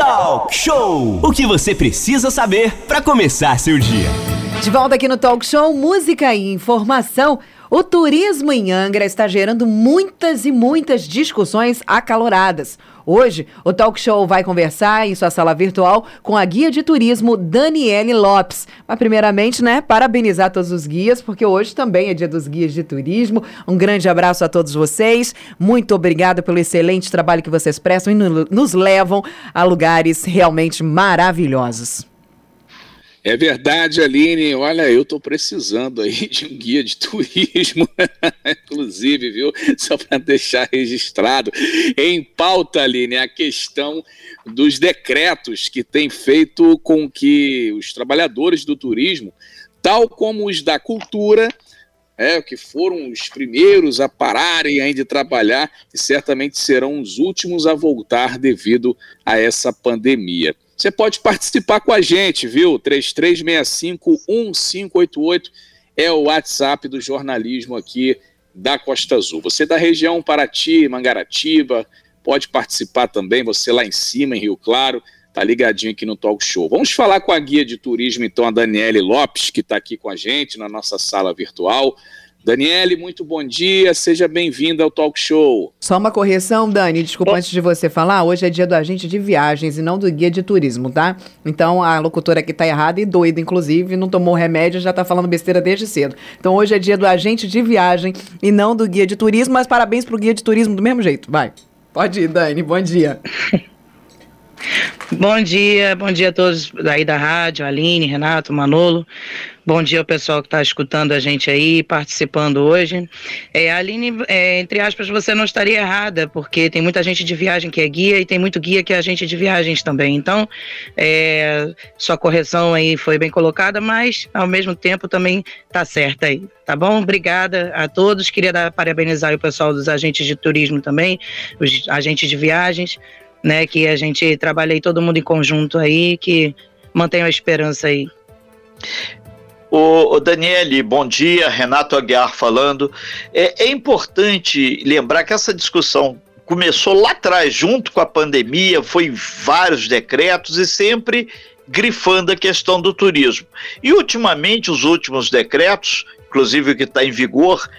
Talk Show! O que você precisa saber para começar seu dia. De volta aqui no Talk Show, música e informação. O turismo em Angra está gerando muitas e muitas discussões acaloradas. Hoje, o Talk Show vai conversar em sua sala virtual com a guia de turismo Daniele Lopes. Mas, primeiramente, né, parabenizar todos os guias, porque hoje também é dia dos guias de turismo. Um grande abraço a todos vocês. Muito obrigada pelo excelente trabalho que vocês prestam e nos levam a lugares realmente maravilhosos. É verdade, Aline. Olha, eu estou precisando aí de um guia de turismo, inclusive, viu? Só para deixar registrado. Em pauta, Aline, a questão dos decretos que tem feito com que os trabalhadores do turismo, tal como os da cultura, é, que foram os primeiros a pararem aí de trabalhar e certamente serão os últimos a voltar devido a essa pandemia. Você pode participar com a gente, viu? 3365-1588 é o WhatsApp do jornalismo aqui da Costa Azul. Você da região Paraty, Mangaratiba, pode participar também, você lá em cima, em Rio Claro, tá ligadinho aqui no Talk Show. Vamos falar com a guia de turismo, então, a Daniele Lopes, que está aqui com a gente na nossa sala virtual. Daniele, muito bom dia, seja bem-vinda ao Talk Show. Só uma correção, Dani, desculpa antes de você falar, hoje é dia do agente de viagens e não do guia de turismo, tá? Então a locutora aqui tá errada e doida, inclusive, não tomou remédio, já tá falando besteira desde cedo. Então hoje é dia do agente de viagem e não do guia de turismo, mas parabéns pro guia de turismo do mesmo jeito, vai. Pode ir, Dani, bom dia. Bom dia, bom dia a todos daí da rádio, Aline, Renato, Manolo. Bom dia ao pessoal que está escutando a gente aí, participando hoje. É, Aline, é, entre aspas, você não estaria errada, porque tem muita gente de viagem que é guia e tem muito guia que é agente de viagens também. Então, é, sua correção aí foi bem colocada, mas ao mesmo tempo também está certa aí. Tá bom? Obrigada a todos. Queria dar, parabenizar o pessoal dos agentes de turismo também, os agentes de viagens, né? Que a gente trabalha aí todo mundo em conjunto aí, que mantenha a esperança aí. O, o Daniele, bom dia. Renato Aguiar falando. É, é importante lembrar que essa discussão começou lá atrás, junto com a pandemia, foi vários decretos e sempre grifando a questão do turismo. E ultimamente, os últimos decretos, inclusive o que está em vigor,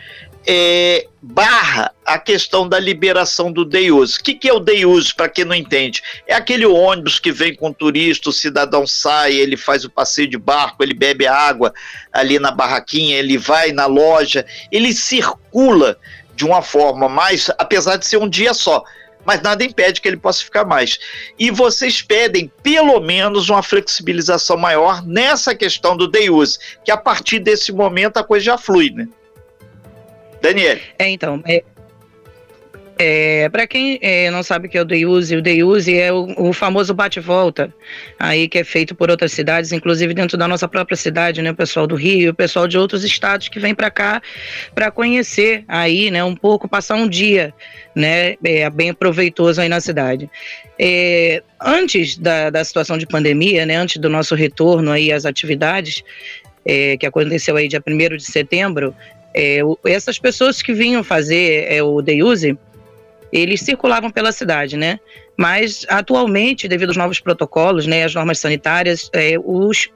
é, barra a questão da liberação do day use. O que, que é o day use, para quem não entende? É aquele ônibus que vem com turista, o cidadão sai, ele faz o passeio de barco, ele bebe água ali na barraquinha, ele vai na loja, ele circula de uma forma mais, apesar de ser um dia só, mas nada impede que ele possa ficar mais. E vocês pedem pelo menos uma flexibilização maior nessa questão do day use, que a partir desse momento a coisa já flui, né? Daniel. É, então, é, é, para quem é, não sabe que é o Day Use, o Day Use é o, o famoso bate-volta, aí que é feito por outras cidades, inclusive dentro da nossa própria cidade, né, o pessoal do Rio, o pessoal de outros estados que vem para cá para conhecer aí, né, um pouco, passar um dia, né, é, bem proveitoso aí na cidade. É, antes da, da situação de pandemia, né, antes do nosso retorno aí às atividades, é, que aconteceu aí dia 1 de setembro, é, essas pessoas que vinham fazer é, o day use, eles circulavam pela cidade, né? Mas atualmente, devido aos novos protocolos, né, as normas sanitárias, é, os,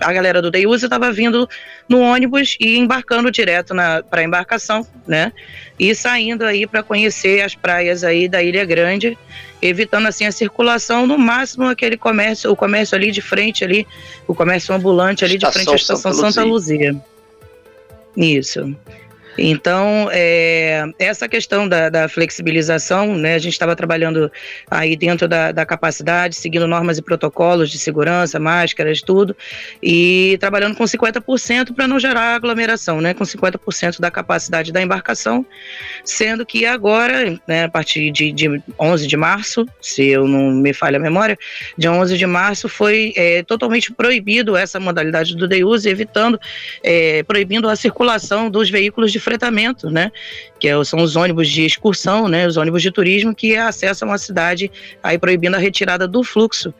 a galera do day use estava vindo no ônibus e embarcando direto para a embarcação, né? E saindo aí para conhecer as praias aí da Ilha Grande, evitando assim a circulação, no máximo aquele comércio, o comércio ali de frente ali, o comércio ambulante ali estação de frente à estação Santa, Santa Luzia. Isso. Então, é, essa questão da, da, flexibilização, né, a gente estava trabalhando aí dentro da, da, capacidade, seguindo normas e protocolos de segurança, máscaras, tudo, e trabalhando com 50% para não gerar aglomeração, né, com 50% da capacidade da embarcação, sendo que agora, né, a partir de, de 11 de março, se eu não me falha a memória, de 11 de março foi é, totalmente proibido essa modalidade do day use, evitando, é, proibindo a circulação dos veículos de fretamento, né? Que é são os ônibus de excursão, né? Os ônibus de turismo que acessam a cidade, aí proibindo a retirada do fluxo,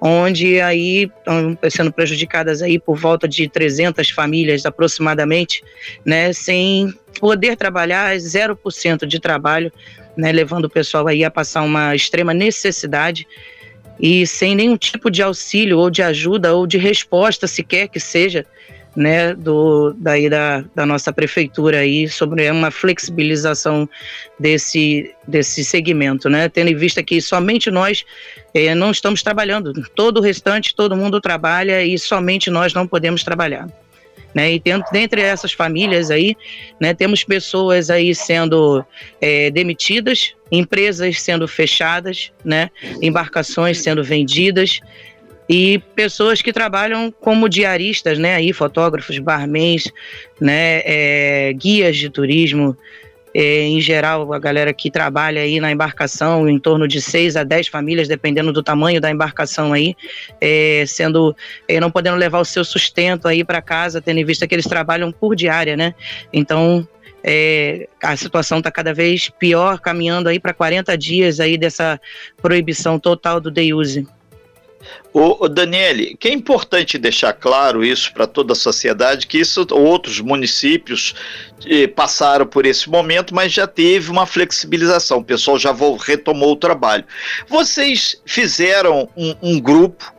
onde aí estão sendo prejudicadas aí por volta de 300 famílias aproximadamente, né? Sem poder trabalhar, 0% de trabalho, né? Levando o pessoal aí a passar uma extrema necessidade e sem nenhum tipo de auxílio ou de ajuda ou de resposta sequer que seja né, do, daí da, da nossa prefeitura aí sobre uma flexibilização desse, desse segmento, né, tendo em vista que somente nós eh, não estamos trabalhando, todo o restante, todo mundo trabalha e somente nós não podemos trabalhar. Né, e dentro, dentre essas famílias aí, né, temos pessoas aí sendo é, demitidas, empresas sendo fechadas, né, embarcações sendo vendidas, e pessoas que trabalham como diaristas, né, aí fotógrafos, barmans, né, é, guias de turismo, é, em geral a galera que trabalha aí na embarcação, em torno de seis a dez famílias, dependendo do tamanho da embarcação aí, é, sendo é, não podendo levar o seu sustento aí para casa, tendo em vista que eles trabalham por diária, né? Então é, a situação está cada vez pior, caminhando aí para 40 dias aí dessa proibição total do day use. O, Daniele, que é importante deixar claro isso para toda a sociedade, que isso outros municípios eh, passaram por esse momento, mas já teve uma flexibilização, o pessoal já retomou o trabalho. Vocês fizeram um, um grupo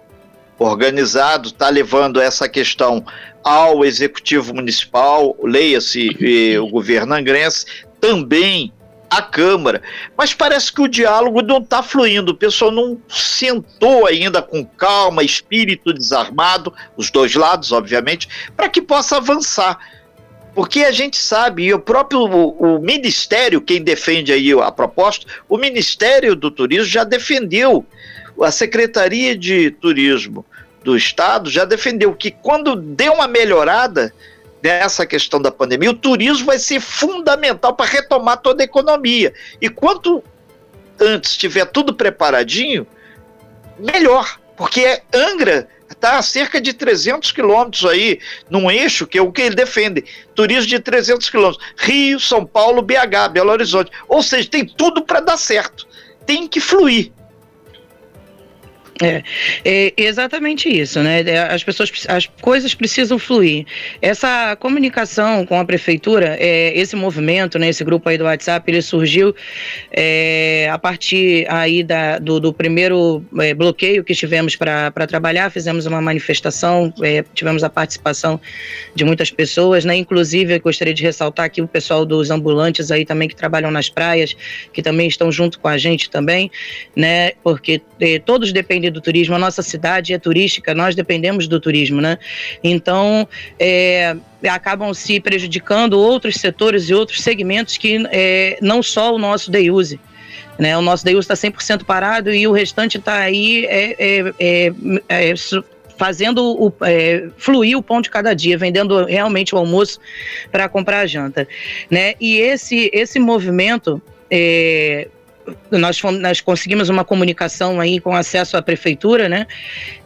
organizado, está levando essa questão ao Executivo Municipal, leia-se eh, o governo angrense, também a Câmara. Mas parece que o diálogo não está fluindo, o pessoal não sentou ainda com calma, espírito desarmado, os dois lados, obviamente, para que possa avançar. Porque a gente sabe, e o próprio o, o, Ministério, quem defende aí a proposta, o Ministério do Turismo já defendeu, a Secretaria de Turismo do Estado já defendeu que quando deu uma melhorada, dessa questão da pandemia, o turismo vai ser fundamental para retomar toda a economia. E quanto antes tiver tudo preparadinho, melhor, porque Angra está a cerca de 300 quilômetros aí, num eixo que é o que ele defende, turismo de 300 quilômetros, Rio, São Paulo, BH, Belo Horizonte, ou seja, tem tudo para dar certo, tem que fluir. É, é, exatamente isso, né? É, as pessoas, as coisas precisam fluir. Essa comunicação com a prefeitura, é, esse movimento, né, esse grupo aí do WhatsApp, ele surgiu é, a partir aí da, do, do primeiro é, bloqueio que tivemos para trabalhar, fizemos uma manifestação, é, tivemos a participação de muitas pessoas, né? Inclusive, eu gostaria de ressaltar aqui o pessoal dos ambulantes aí também que trabalham nas praias, que também estão junto com a gente também, né? Porque todos dependem depender do turismo. A nossa cidade é turística, nós dependemos do turismo, né? Então, é, acabam se prejudicando outros setores e outros segmentos que é, não só o nosso day use. Né, o nosso day está 100% parado e o restante está aí é, é, é, é fazendo o, é, fluir o pão de cada dia, vendendo realmente o almoço para comprar a janta, né? E esse esse movimento é, nós, nós conseguimos uma comunicação aí com acesso à prefeitura, né?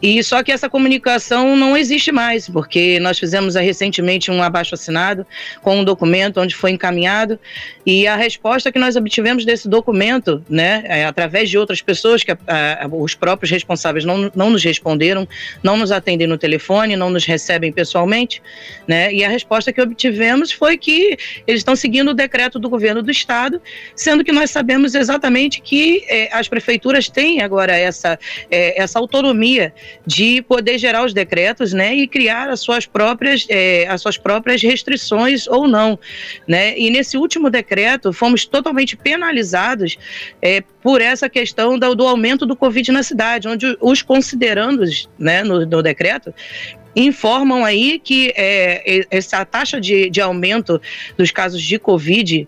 E só que essa comunicação não existe mais, porque nós fizemos recentemente um abaixo assinado com um documento onde foi encaminhado e a resposta que nós obtivemos desse documento, né, é, através de outras pessoas que a, a, os próprios responsáveis não, não nos responderam, não nos atendem no telefone, não nos recebem pessoalmente, né? E a resposta que obtivemos foi que eles estão seguindo o decreto do governo do estado, sendo que nós sabemos exatamente exatamente que é, as prefeituras têm agora essa, é, essa autonomia de poder gerar os decretos, né, e criar as suas próprias, é, as suas próprias restrições ou não, né? E nesse último decreto fomos totalmente penalizados é, por essa questão do, do, aumento do Covid na cidade, onde os considerandos, né, no, no decreto, informam aí que é, essa taxa de, de aumento dos casos de Covid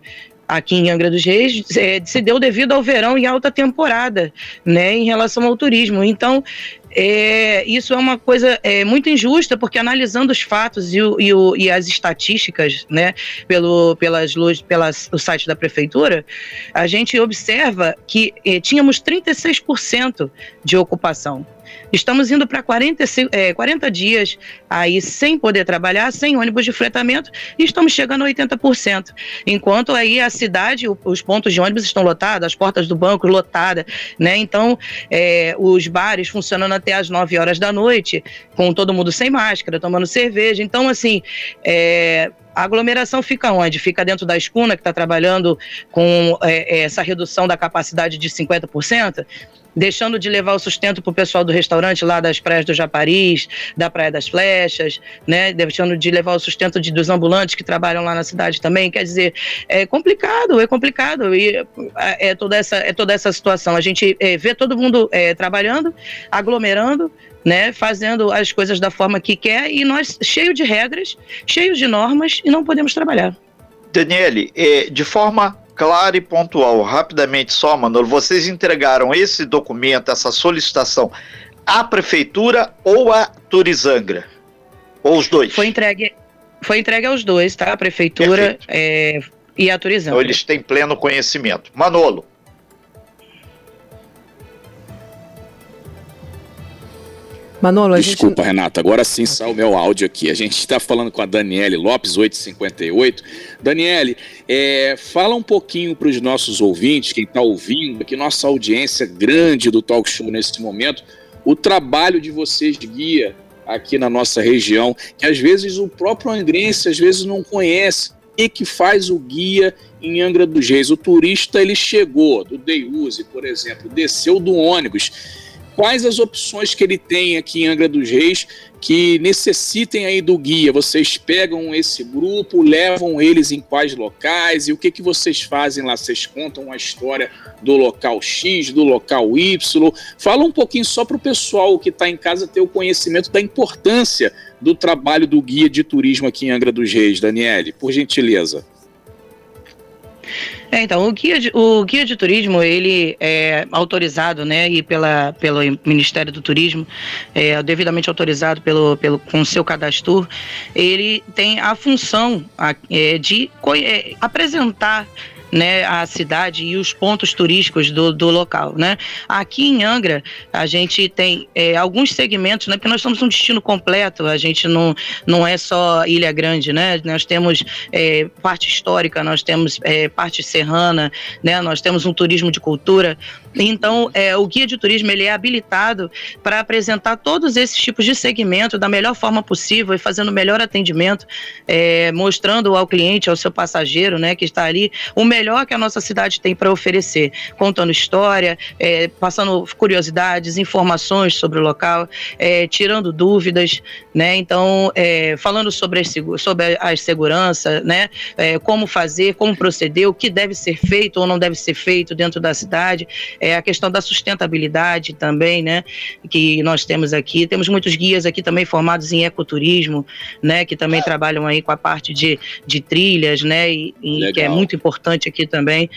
aqui em Angra dos Reis é, se deu devido ao verão e alta temporada, né, em relação ao turismo. Então, é, isso é uma coisa é, muito injusta, porque analisando os fatos e, o, e, o, e as estatísticas, né, pelo, pelas, pelas, o site da prefeitura, a gente observa que é, tínhamos 36% de ocupação. Estamos indo para 40, é, 40 dias aí sem poder trabalhar, sem ônibus de fretamento, e estamos chegando a 80%. Enquanto aí a cidade, os pontos de ônibus estão lotados, as portas do banco lotadas, né? Então, é, os bares funcionando até as 9 horas da noite, com todo mundo sem máscara, tomando cerveja. Então, assim, é, a aglomeração fica onde? Fica dentro da escuna, que está trabalhando com é, essa redução da capacidade de 50%? Deixando de levar o sustento para o pessoal do restaurante lá das praias do Japaris, da Praia das Flechas, né? Deixando de levar o sustento de, dos ambulantes que trabalham lá na cidade também. Quer dizer, é complicado, é complicado. E é, é toda essa, é toda essa situação. A gente é, vê todo mundo é, trabalhando, aglomerando, né, fazendo as coisas da forma que quer e nós cheio de regras, cheios de normas e não podemos trabalhar. Daniele, é, de forma clara e pontual, rapidamente só, Manolo, vocês entregaram esse documento, essa solicitação à prefeitura ou à Turizangra? Ou os dois? Foi entregue, foi entregue aos dois, tá? A prefeitura é, e a Turizangra. Então eles têm pleno conhecimento. Manolo. Manolo, Desculpa, gente... Renata, agora sim saiu o meu áudio aqui. A gente está falando com a Daniele Lopes, 858. Daniele, é, fala um pouquinho para os nossos ouvintes, quem está ouvindo, que nossa audiência grande do Talk Show nesse momento, o trabalho de vocês guia aqui na nossa região, que às vezes o próprio angrense às vezes não conhece. E que faz o guia em Angra dos Reis? O turista ele chegou do Deuse, por exemplo, desceu do ônibus quais as opções que ele tem aqui em Angra dos Reis que necessitem aí do guia? Vocês pegam esse grupo, levam eles em quais locais e o que, que vocês fazem lá? Vocês contam a história do local X, do local Y? Fala um pouquinho só para o pessoal que está em casa ter o conhecimento da importância do trabalho do guia de turismo aqui em Angra dos Reis, Daniele, por gentileza. É, então, o guia, de, o guia de turismo, ele é autorizado, né, e pela, pelo Ministério do Turismo, é, devidamente autorizado pelo, pelo, com seu cadastro, ele tem a função é, de é, apresentar né, a cidade e os pontos turísticos do, do local, né? Aqui em Angra, a gente tem é, alguns segmentos, né, porque nós somos um destino completo, a gente não, não é só Ilha Grande, né? Nós temos é, parte histórica, nós temos é, parte serrana, né? Nós temos um turismo de cultura, então, é, o guia de turismo ele é habilitado para apresentar todos esses tipos de segmento da melhor forma possível e fazendo o melhor atendimento, é, mostrando ao cliente, ao seu passageiro, né, que está ali, o melhor que a nossa cidade tem para oferecer, contando história, é, passando curiosidades, informações sobre o local, é, tirando dúvidas, né, então, é, falando sobre as, sobre as segurança, né, é, como fazer, como proceder, o que deve ser feito ou não deve ser feito dentro da cidade. É a questão da sustentabilidade também, né, que nós temos aqui. Temos muitos guias aqui também formados em ecoturismo, né, que também trabalham aí com a parte de, de trilhas, né, e, e que é muito importante aqui também.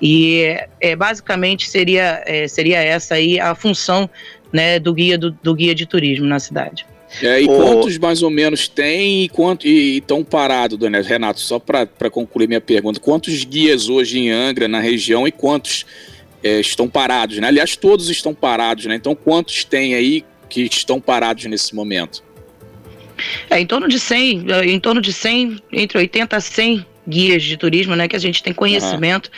E é, basicamente seria, é, seria essa aí a função né, do guia do, do guia de turismo na cidade. É, e quantos mais ou menos tem e quanto e estão parados, Dona Renato? Só para concluir minha pergunta, quantos guias hoje em Angra na região e quantos é, estão parados, né? Aliás, todos estão parados, né? Então, quantos tem aí que estão parados nesse momento? É, em torno de 100, é, em torno de 100, entre 80 a 100 guias de turismo, né, que a gente tem conhecimento,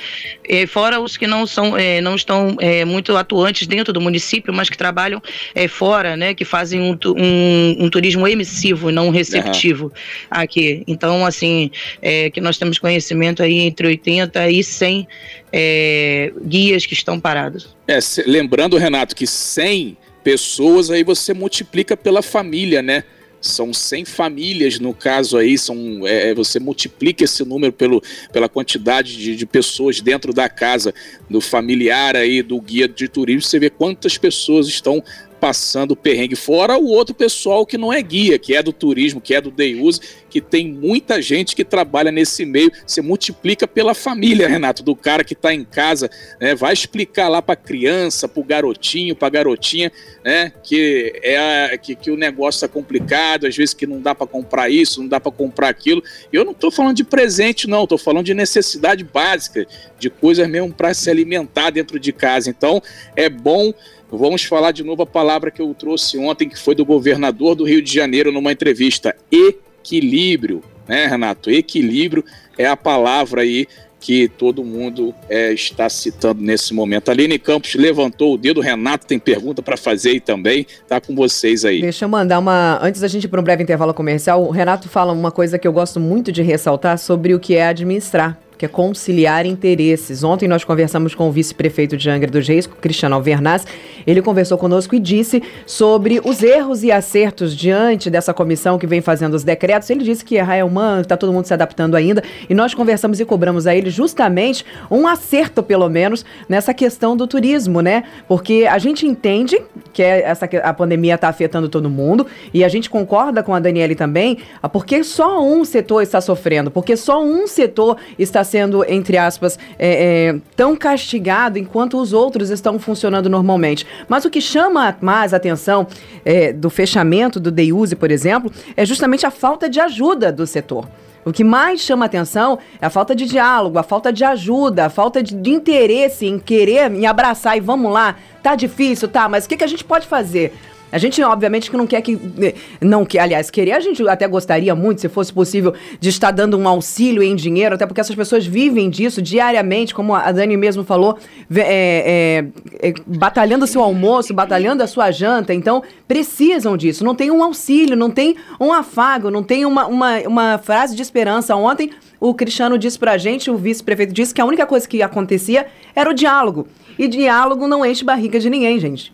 uhum. fora os que não são, é, não estão é, muito atuantes dentro do município, mas que trabalham é, fora, né, que fazem um, um, um turismo emissivo, não receptivo uhum. aqui. Então, assim, é, que nós temos conhecimento aí entre 80 e 100 é, guias que estão parados. É, se, lembrando, Renato, que 100 pessoas aí você multiplica pela família, né? São 100 famílias no caso aí, são, é, é, você multiplica esse número pelo, pela quantidade de, de, pessoas dentro da casa do familiar aí, do guia de turismo, você vê quantas pessoas estão passando perrengue, fora o outro pessoal que não é guia, que é do turismo, que é do day use, que tem muita gente que trabalha nesse meio. Você multiplica pela família, Renato, do cara que está em casa, né? Vai explicar lá para a criança, para o garotinho, para a garotinha, né? Que é que, que o negócio está complicado, às vezes que não dá para comprar isso, não dá para comprar aquilo. Eu não estou falando de presente, não. Estou falando de necessidade básica, de coisas mesmo para se alimentar dentro de casa. Então é bom Vamos falar de novo a palavra que eu trouxe ontem, que foi do governador do Rio de Janeiro numa entrevista: equilíbrio, né, Renato? Equilíbrio é a palavra aí que todo mundo é, está citando nesse momento. Aline Campos levantou o dedo, Renato tem pergunta para fazer aí também, tá com vocês aí. Deixa eu mandar uma. Antes da gente ir para um breve intervalo comercial, o Renato fala uma coisa que eu gosto muito de ressaltar sobre o que é administrar que é conciliar interesses. Ontem nós conversamos com o vice-prefeito de Angra dos Reis, Cristiano Alvernaz. Ele conversou conosco e disse sobre os erros e acertos diante dessa comissão que vem fazendo os decretos. Ele disse que errar é humano, está todo mundo se adaptando ainda. E nós conversamos e cobramos a ele justamente um acerto, pelo menos, nessa questão do turismo, né? Porque a gente entende que é essa, a pandemia está afetando todo mundo e a gente concorda com a Daniele também, porque só um setor está sofrendo, porque só um setor está sendo, entre aspas, é, é, tão castigado enquanto os outros estão funcionando normalmente. Mas o que chama mais atenção é, do fechamento do Deiuse, por exemplo, é justamente a falta de ajuda do setor. O que mais chama atenção é a falta de diálogo, a falta de ajuda, a falta de, de interesse em querer, em abraçar e vamos lá. Tá difícil, tá, mas o que, que a gente pode fazer? A gente, obviamente, que não quer que. Eh, não que, aliás, querer, a gente até gostaria muito, se fosse possível, de estar dando um auxílio em dinheiro, até porque essas pessoas vivem disso diariamente, como a Dani mesmo falou, é, é, é, batalhando seu almoço, batalhando a sua janta. Então, precisam disso. Não tem um auxílio, não tem um afago, não tem uma, uma, uma frase de esperança. Ontem, o Cristiano disse pra gente, o vice-prefeito disse que a única coisa que acontecia era o diálogo. E diálogo não enche barriga de ninguém, gente.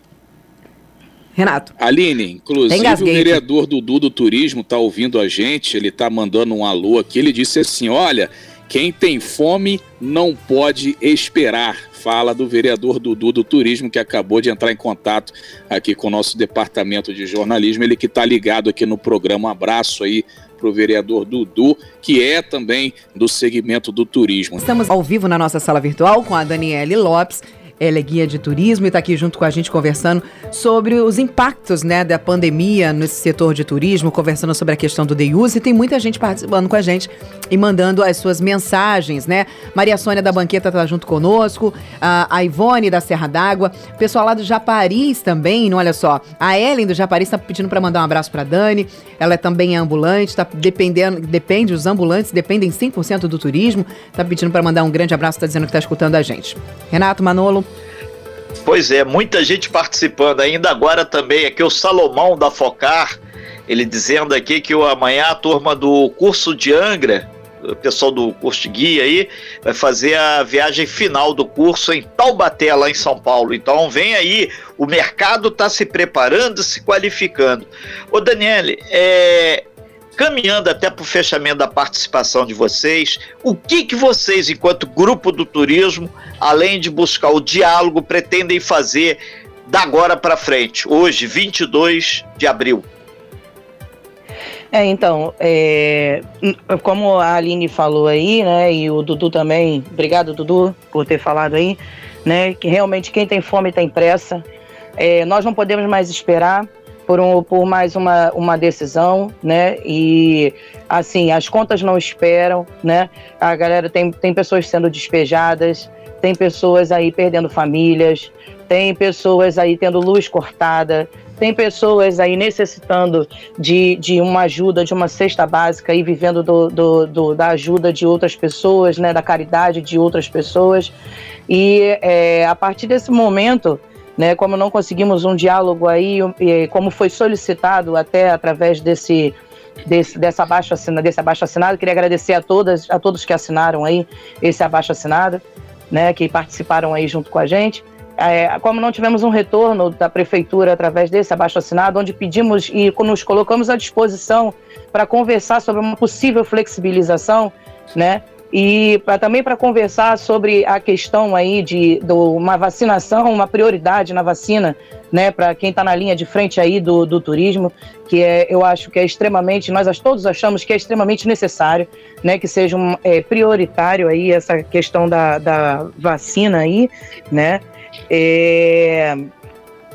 Renato. Aline, inclusive o vereador Dudu do Turismo está ouvindo a gente, ele está mandando um alô aqui, ele disse assim, olha, quem tem fome não pode esperar. Fala do vereador Dudu do Turismo, que acabou de entrar em contato aqui com o nosso departamento de jornalismo, ele que está ligado aqui no programa. Um abraço aí para o vereador Dudu, que é também do segmento do turismo. Estamos ao vivo na nossa sala virtual com a Daniele Lopes ela é guia de turismo e está aqui junto com a gente conversando sobre os impactos né, da pandemia nesse setor de turismo, conversando sobre a questão do day use. E tem muita gente participando com a gente e mandando as suas mensagens, né? Maria Sônia da Banqueta está junto conosco, a Ivone da Serra d'Água, pessoal lá do Japaris também, não olha só. A Ellen do Japaris está pedindo para mandar um abraço para Dani. Ela também é ambulante, está dependendo, depende, os ambulantes dependem 100% do turismo. Está pedindo para mandar um grande abraço, está dizendo que está escutando a gente. Renato Manolo. Pois é, muita gente participando ainda agora também. Aqui o Salomão da Focar, ele dizendo aqui que amanhã a turma do curso de Angra, o pessoal do curso de guia aí, vai fazer a viagem final do curso em Taubaté, lá em São Paulo. Então vem aí, o mercado está se preparando, se qualificando. Ô Daniele, é, caminhando até para o fechamento da participação de vocês, o que, que vocês, enquanto grupo do turismo, além de buscar o diálogo, pretendem fazer da agora para frente, hoje, 22 de abril? É, então, é, como a Aline falou aí, né, e o Dudu também, obrigado Dudu por ter falado aí, né, que realmente quem tem fome tem pressa. É, nós não podemos mais esperar, por, um, por mais uma, uma decisão, né? E assim, as contas não esperam, né? A galera tem, tem pessoas sendo despejadas, tem pessoas aí perdendo famílias, tem pessoas aí tendo luz cortada, tem pessoas aí necessitando de, de uma ajuda, de uma cesta básica e vivendo do, do, do, da ajuda de outras pessoas, né, da caridade de outras pessoas. E é, a partir desse momento, né? Como não conseguimos um diálogo aí, como foi solicitado até através desse, desse dessa abaixo assinado, desse abaixo assinado, queria agradecer a todas, a todos que assinaram aí esse abaixo assinado, né? Que participaram aí junto com a gente. É, como não tivemos um retorno da prefeitura através desse abaixo assinado, onde pedimos e nos colocamos à disposição para conversar sobre uma possível flexibilização, né? E pra, também para conversar sobre a questão aí de, uma vacinação, uma prioridade na vacina, né, para quem está na linha de frente aí do, do turismo, que é, eu acho que é extremamente, nós todos achamos que é extremamente necessário, né, que seja um, é, prioritário aí essa questão da, da vacina aí, né, é,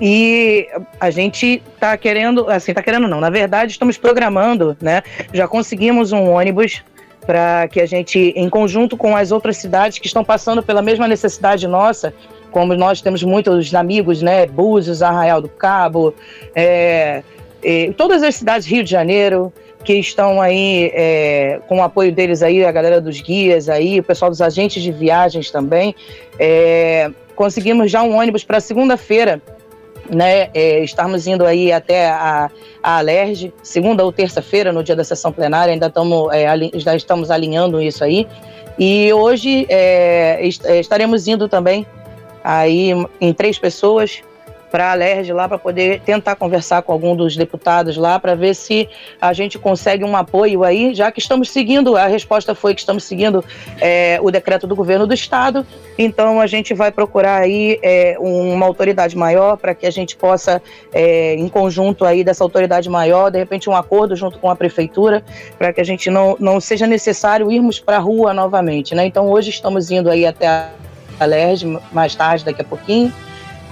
e a gente está querendo, assim, está querendo não, na verdade estamos programando, né, já conseguimos um ônibus para que a gente, em conjunto com as outras cidades que estão passando pela mesma necessidade nossa, como nós temos muitos amigos, né, Búzios, Arraial do Cabo, é, é, todas as cidades Rio de Janeiro, que estão aí é, com o apoio deles aí, a galera dos guias aí, o pessoal dos agentes de viagens também, é, conseguimos já um ônibus para segunda-feira, né, é, estarmos indo aí até a, a Alerj, segunda ou terça-feira, no dia da sessão plenária, ainda estamos, é, já estamos alinhando isso aí. E hoje é, estaremos indo também aí em três pessoas para a lá para poder tentar conversar com algum dos deputados lá para ver se a gente consegue um apoio aí, já que estamos seguindo, a resposta foi que estamos seguindo é, o decreto do governo do estado, então a gente vai procurar aí é, uma autoridade maior para que a gente possa, é, em conjunto aí dessa autoridade maior, de repente um acordo junto com a prefeitura, para que a gente não, não seja necessário irmos para a rua novamente, né? Então hoje estamos indo aí até a LERJ mais tarde, daqui a pouquinho,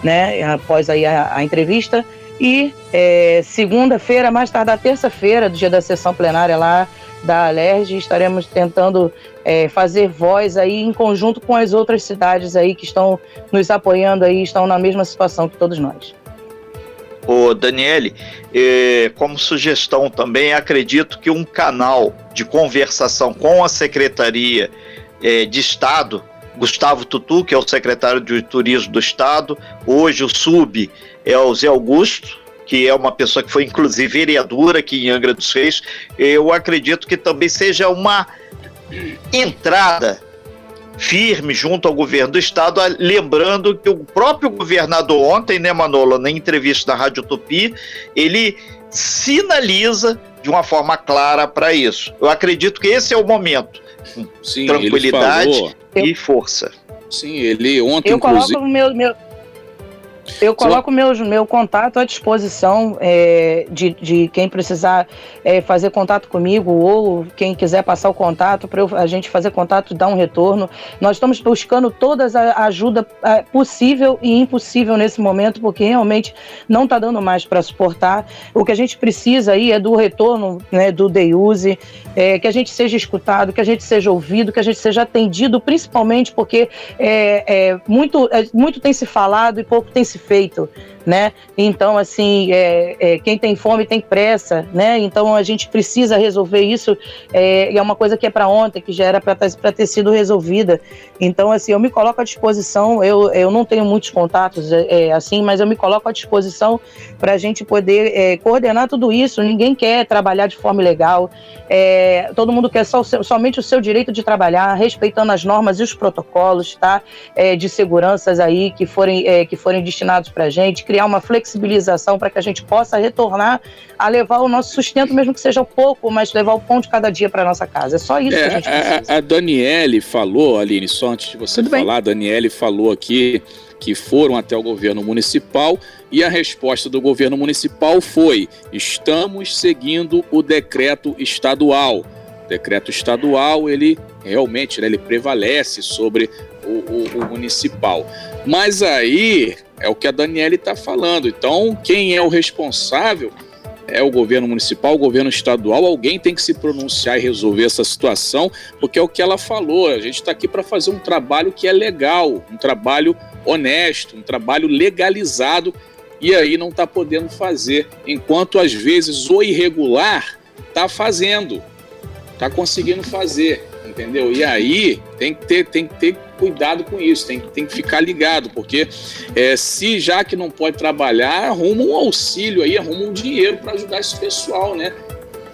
né, após aí a, a entrevista. E é, segunda-feira, mais tarde, terça-feira, do dia da sessão plenária lá da Alerj, estaremos tentando é, fazer voz aí em conjunto com as outras cidades aí que estão nos apoiando aí, estão na mesma situação que todos nós. Ô Daniele, eh, como sugestão também, acredito que um canal de conversação com a Secretaria eh, de Estado Gustavo Tutu, que é o secretário de Turismo do Estado. Hoje o sub é o Zé Augusto, que é uma pessoa que foi inclusive vereadora aqui em Angra dos Reis. Eu acredito que também seja uma entrada firme junto ao governo do estado, lembrando que o próprio governador ontem, né, Manolo, na entrevista da Rádio Tupi, ele sinaliza de uma forma clara para isso. Eu acredito que esse é o momento. Sim, Tranquilidade e força. Sim, ele ontem, Eu inclusive... coloco meu, meu, eu coloco meu, meu contato à disposição é, de, de quem precisar é, fazer contato comigo ou quem quiser passar o contato para a gente fazer contato e dar um retorno. Nós estamos buscando toda a ajuda é, possível e impossível nesse momento, porque realmente não está dando mais para suportar. O que a gente precisa aí é do retorno né, do Deuse, é, que a gente seja escutado, que a gente seja ouvido, que a gente seja atendido, principalmente porque é, é muito, é, muito tem se falado e pouco tem se feito né? Então, assim, é, é, quem tem fome tem pressa, né? Então a gente precisa resolver isso. É, e é uma coisa que é para ontem, que já era para tá, ter sido resolvida. Então, assim, eu me coloco à disposição. Eu, eu não tenho muitos contatos, é, é assim, mas eu me coloco à disposição para a gente poder é, coordenar tudo isso. Ninguém quer trabalhar de forma ilegal. É, todo mundo quer só, somente o seu direito de trabalhar, respeitando as normas e os protocolos, tá? de seguranças aí que forem, que forem destinados para a gente criar uma flexibilização para que a gente possa retornar a levar o nosso sustento, mesmo que seja pouco, mas levar o pão de cada dia para nossa casa. É só isso é, que a gente precisa. A, a Daniele falou, Aline, só antes de você Tudo falar, bem. a Daniele falou aqui que foram até o governo municipal e a resposta do governo municipal foi: estamos seguindo o decreto estadual. O decreto estadual, ele realmente né, ele prevalece sobre o, o, o municipal. Mas aí é o que a Daniele está falando. Então, quem é o responsável é o governo municipal, o governo estadual, alguém tem que se pronunciar e resolver essa situação, porque é o que ela falou. A gente está aqui para fazer um trabalho que é legal, um trabalho honesto, um trabalho legalizado, e aí não está podendo fazer, enquanto às vezes o irregular está fazendo, está conseguindo fazer entendeu? E aí tem que ter, tem que ter cuidado com isso, tem, tem que ficar ligado, porque é, se já que não pode trabalhar, arruma um auxílio aí, arruma um dinheiro para ajudar esse pessoal, né?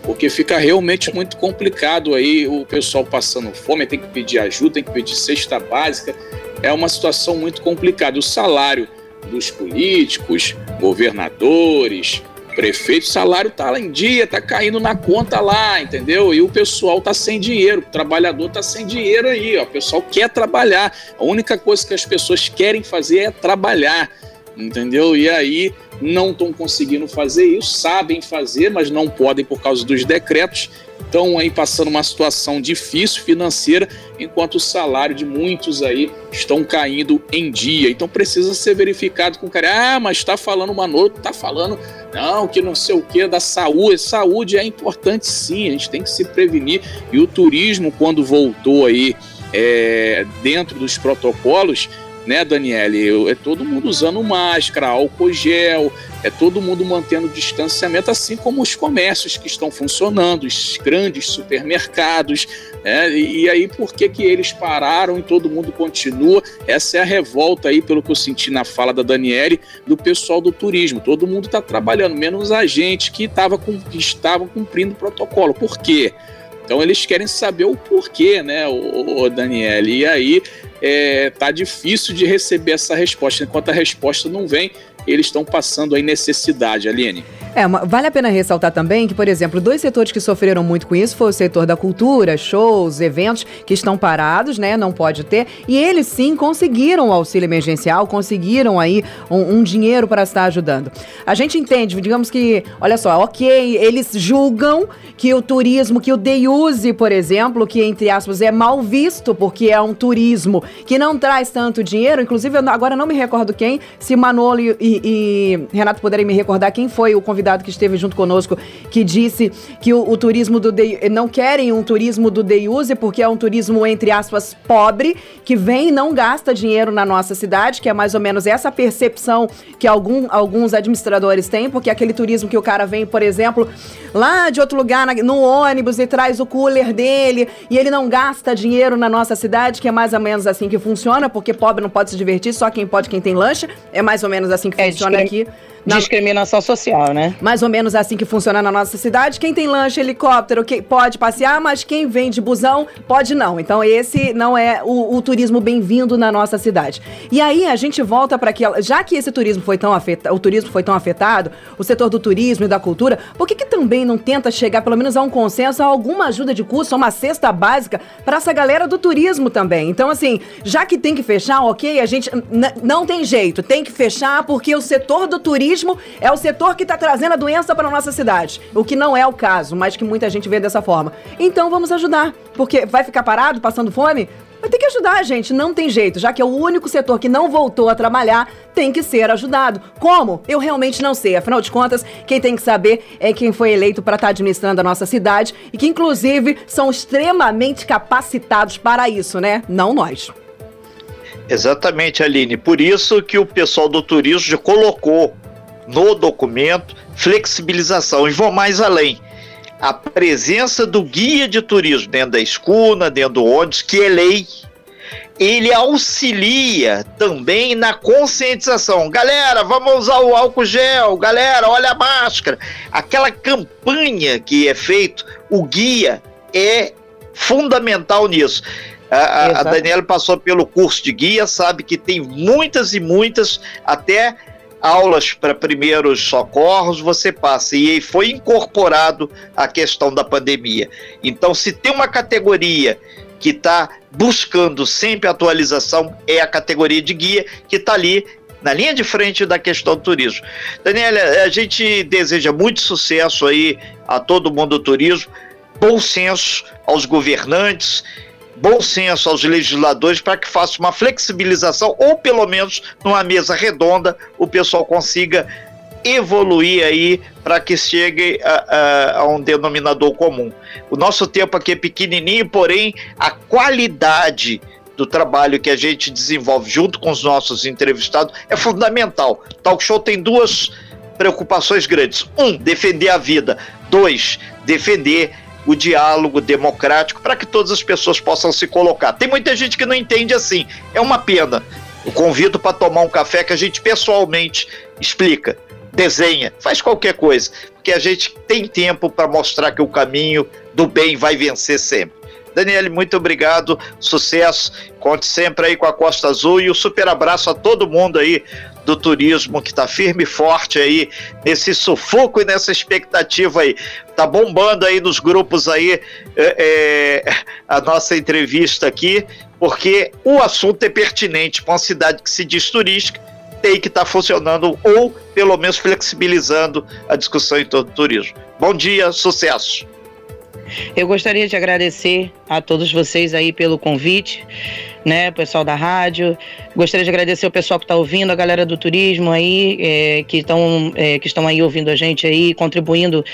Porque fica realmente muito complicado aí o pessoal passando fome, tem que pedir ajuda, tem que pedir cesta básica. É uma situação muito complicada. O salário dos políticos, governadores, prefeito, o salário tá lá em dia, tá caindo na conta lá, entendeu? E o pessoal tá sem dinheiro, o trabalhador tá sem dinheiro aí, ó. O pessoal quer trabalhar. A única coisa que as pessoas querem fazer é trabalhar, entendeu? E aí não estão conseguindo fazer isso, sabem fazer, mas não podem por causa dos decretos estão aí passando uma situação difícil financeira, enquanto o salário de muitos aí estão caindo em dia. Então precisa ser verificado com o cara. Ah, mas está falando uma noite, está falando não, que não sei o que da saúde. Saúde é importante sim, a gente tem que se prevenir. E o turismo, quando voltou aí é, dentro dos protocolos, né, Daniele? É todo mundo usando máscara, álcool gel, é todo mundo mantendo distanciamento, assim como os comércios que estão funcionando, os grandes supermercados. Né? E, aí, por que, que eles pararam e todo mundo continua? Essa é a revolta aí, pelo que eu senti na fala da Daniele, do pessoal do turismo. Todo mundo está trabalhando, menos a gente que, tava com, que estava cumprindo o protocolo. Por quê? Então eles querem saber o porquê, né, o, o Daniel? E aí é, tá difícil de receber essa resposta. Enquanto a resposta não vem, eles estão passando aí necessidade, Aline. É, vale a pena ressaltar também que, por exemplo, dois setores que sofreram muito com isso foi o setor da cultura, shows, eventos que estão parados, né? Não pode ter. E eles sim conseguiram o auxílio emergencial, conseguiram aí um, um dinheiro para estar ajudando. A gente entende, digamos que, olha só, ok, eles julgam que o turismo, que o day use, por exemplo, que entre aspas é mal visto porque é um turismo que não traz tanto dinheiro. Inclusive, eu agora não me recordo quem, se Manolo e, e, e Renato puderem me recordar quem foi o convidado convidado que esteve junto conosco, que disse que o, o turismo do day, não querem um turismo do day use porque é um turismo entre aspas pobre, que vem e não gasta dinheiro na nossa cidade, que é mais ou menos essa percepção que algum, alguns administradores têm, porque aquele turismo que o cara vem, por exemplo, lá de outro lugar na, no ônibus e traz o cooler dele e ele não gasta dinheiro na nossa cidade, que é mais ou menos assim que funciona, porque pobre não pode se divertir, só quem pode quem tem lanche, é mais ou menos assim que é, funciona aqui. Na... Discriminação social, né? Mais ou menos assim que funciona na nossa cidade. Quem tem lanche, helicóptero, que pode passear, mas quem vem de busão pode não. Então esse não é o, o turismo bem-vindo na nossa cidade. E aí a gente volta para aquela, já que esse turismo foi tão afetado, o turismo foi tão afetado, o setor do turismo e da cultura, por que, que também não tenta chegar pelo menos a um consenso, a alguma ajuda de custo, a uma cesta básica para essa galera do turismo também? Então assim, já que tem que fechar, ok, a gente não tem jeito, tem que fechar porque o setor do turismo turismo é o setor que está trazendo a doença para nossa cidade. O que não é o caso, mas que muita gente vê dessa forma. Então vamos ajudar. Porque vai ficar parado, passando fome? Vai ter que ajudar, gente, não tem jeito, já que é o único setor que não voltou a trabalhar, tem que ser ajudado. Como? Eu realmente não sei. Afinal de contas, quem tem que saber é quem foi eleito para estar tá administrando a nossa cidade e que, inclusive, são extremamente capacitados para isso, né? Não nós. Exatamente, Aline. Por isso que o pessoal do turismo colocou no documento flexibilização e vou mais além. A presença do guia de turismo dentro da escuna, dentro do ônibus, que é lei, ele auxilia também na conscientização. Galera, vamos usar o álcool gel. Galera, olha a máscara. Aquela campanha que é feito, o guia é fundamental nisso. A, a Daniela passou pelo curso de guia, sabe que tem muitas e muitas, até aulas para primeiros socorros você passa e foi incorporado a questão da pandemia. Então, se tem uma categoria que está buscando sempre atualização, é a categoria de guia que está ali na linha de frente da questão do turismo. Daniela, a gente deseja muito sucesso aí a todo mundo do turismo, bom senso aos governantes bom senso aos legisladores para que faça uma flexibilização ou pelo menos numa mesa redonda o pessoal consiga evoluir aí para que chegue a, a, a, um denominador comum. O nosso tempo aqui é pequenininho, porém a qualidade do trabalho que a gente desenvolve junto com os nossos entrevistados é fundamental. Talk Show tem duas preocupações grandes: um, defender a vida; dois, defender o diálogo democrático para que todas as pessoas possam se colocar. Tem muita gente que não entende assim. É uma pena. Eu convido para tomar um café que a gente pessoalmente explica, desenha, faz qualquer coisa, porque a gente tem tempo para mostrar que o caminho do bem vai vencer sempre. Daniele, muito obrigado, sucesso, conte sempre aí com a Costa Azul e um super abraço a todo mundo aí do turismo que está firme e forte aí nesse sufoco e nessa expectativa aí. Tá bombando aí nos grupos aí é, é, a nossa entrevista aqui, porque o assunto é pertinente para uma cidade que se diz turística, tem que estar tá funcionando ou pelo menos flexibilizando a discussão em todo o turismo. Bom dia, sucesso! Eu gostaria de agradecer a todos vocês aí pelo convite, né, pessoal da rádio. Gostaria de agradecer o pessoal que está ouvindo, a galera do turismo aí, é, que estão é, que estão aí ouvindo a gente aí, contribuindo,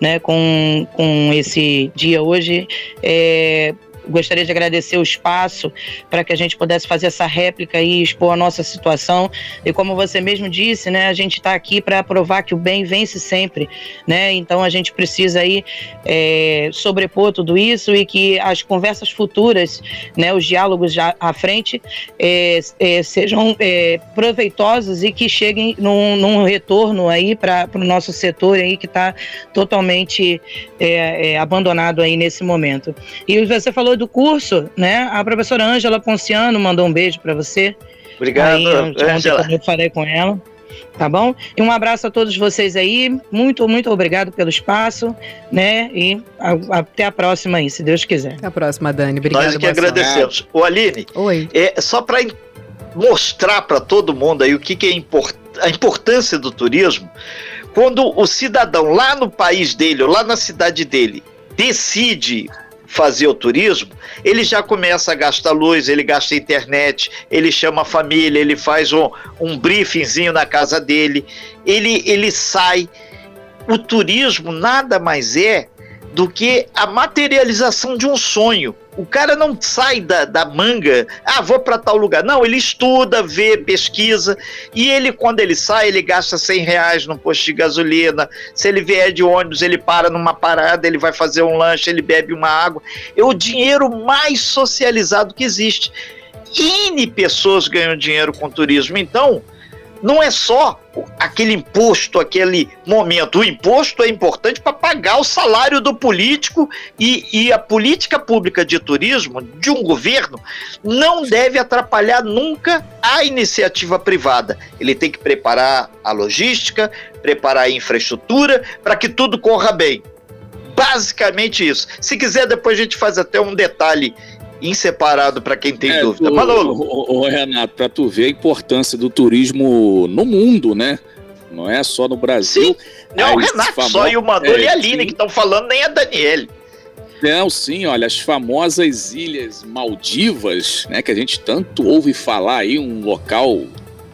né, com, com esse dia hoje. É, gostaria de agradecer o espaço para que a gente pudesse fazer essa réplica e expor a nossa situação. E como você mesmo disse, né, a gente está aqui para provar que o bem vence sempre, né? Então a gente precisa aí é, sobrepor tudo isso e que as conversas futuras, né, os diálogos à frente é, é, sejam é, proveitosos e que cheguem num, num retorno aí para o nosso setor aí que está totalmente é, é, abandonado aí nesse momento. E você falou do curso, né? A professora Ângela Ponciano mandou um beijo para você. Obrigado, Ângela. Eu falei com ela tá bom? E um abraço a todos vocês aí, muito, muito obrigado pelo espaço, né? E a, até a próxima aí, se Deus quiser. Até a próxima, Dani. Obrigada. Nós que agradecemos. O Aline, Oi. É, só para mostrar para todo mundo aí o que, que é import, a importância do turismo, quando o cidadão lá no país dele, ou lá na cidade dele, decide fazer o turismo, ele já começa a gastar luz, ele gasta internet, ele chama a família, ele faz um, um briefingzinho na casa dele, ele, ele sai. O turismo nada mais é do que a materialização de um sonho. O cara não sai da, da manga, ah, vou para tal lugar. Não, ele estuda, vê, pesquisa, e ele, quando ele sai, ele gasta 100 reais no posto de gasolina. Se ele vier de ônibus, ele para numa parada, ele vai fazer um lanche, ele bebe uma água. É o dinheiro mais socializado que existe. N pessoas ganham dinheiro com turismo. Então, não é só aquele imposto, aquele momento. O imposto é importante para pagar o salário do político e, e, a política pública de turismo de um governo não deve atrapalhar nunca a iniciativa privada. Ele tem que preparar a logística, preparar a infraestrutura para que tudo corra bem. Basicamente isso. Se quiser, depois a gente faz até um detalhe inseparado para quem tem é, dúvida. Tu, Manolo. O, o, Renato, para tu ver a importância do turismo no mundo, né? Não é só no Brasil. Sim. Não é o Renato famo... só e o Manolo é, e a Aline sim. que estão falando, nem a Daniele. Não, sim, olha, as famosas Ilhas Maldivas, né, que a gente tanto ouve falar aí, um local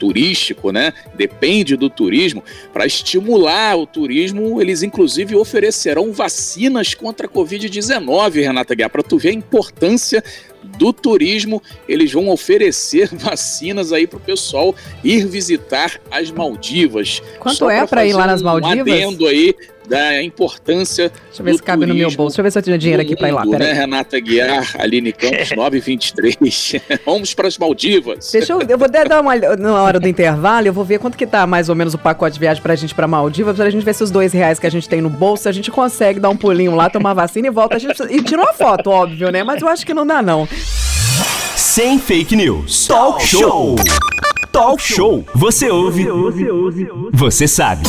turístico, né? Depende do turismo. Para estimular o turismo, eles inclusive oferecerão vacinas contra a Covid-19, Renata Guiar, para tu ver a importância do turismo, eles vão oferecer vacinas aí para o pessoal ir visitar as Maldivas. Quanto Só é para ir lá nas Maldivas? Um adendo aí da importância Deixa eu ver se cabe no meu bolso. Deixa eu ver se eu tenho dinheiro aqui para ir lá. Pera né, Renata Guiar, Aline Campos, 923. Vamos para as Maldivas. Deixa eu, eu vou dar uma na hora do intervalo, eu vou ver quanto que tá mais ou menos o pacote de viagem para a gente para Maldivas, para a gente ver se os dois reais que a gente tem no bolso, a gente consegue dar um pulinho lá, tomar vacina e volta. A gente e tira uma foto, óbvio, né? Mas eu acho que não dá não. Sem fake news. Talk show. Talk show. Você ouve. Você sabe.